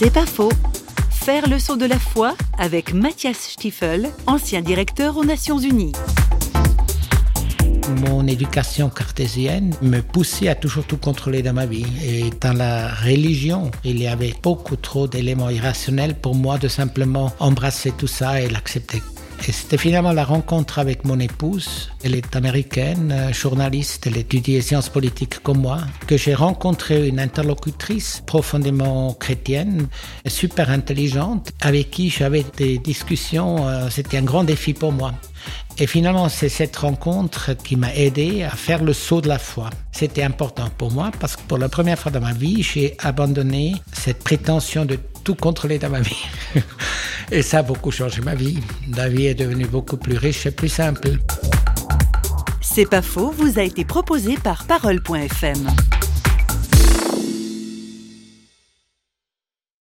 C'est pas faux. Faire le saut de la foi avec Mathias Stiefel, ancien directeur aux Nations Unies. Mon éducation cartésienne me poussait à toujours tout contrôler dans ma vie. Et dans la religion, il y avait beaucoup trop d'éléments irrationnels pour moi de simplement embrasser tout ça et l'accepter. Et c'était finalement la rencontre avec mon épouse. Elle est américaine, euh, journaliste, elle étudie les sciences politiques comme moi, que j'ai rencontré une interlocutrice profondément chrétienne, super intelligente, avec qui j'avais des discussions. Euh, c'était un grand défi pour moi. Et finalement, c'est cette rencontre qui m'a aidé à faire le saut de la foi. C'était important pour moi parce que pour la première fois dans ma vie, j'ai abandonné cette prétention de tout contrôler dans ma vie. Et ça a beaucoup changé ma vie. La vie est devenue beaucoup plus riche et plus simple. C'est pas faux, vous a été proposé par Parole.fm.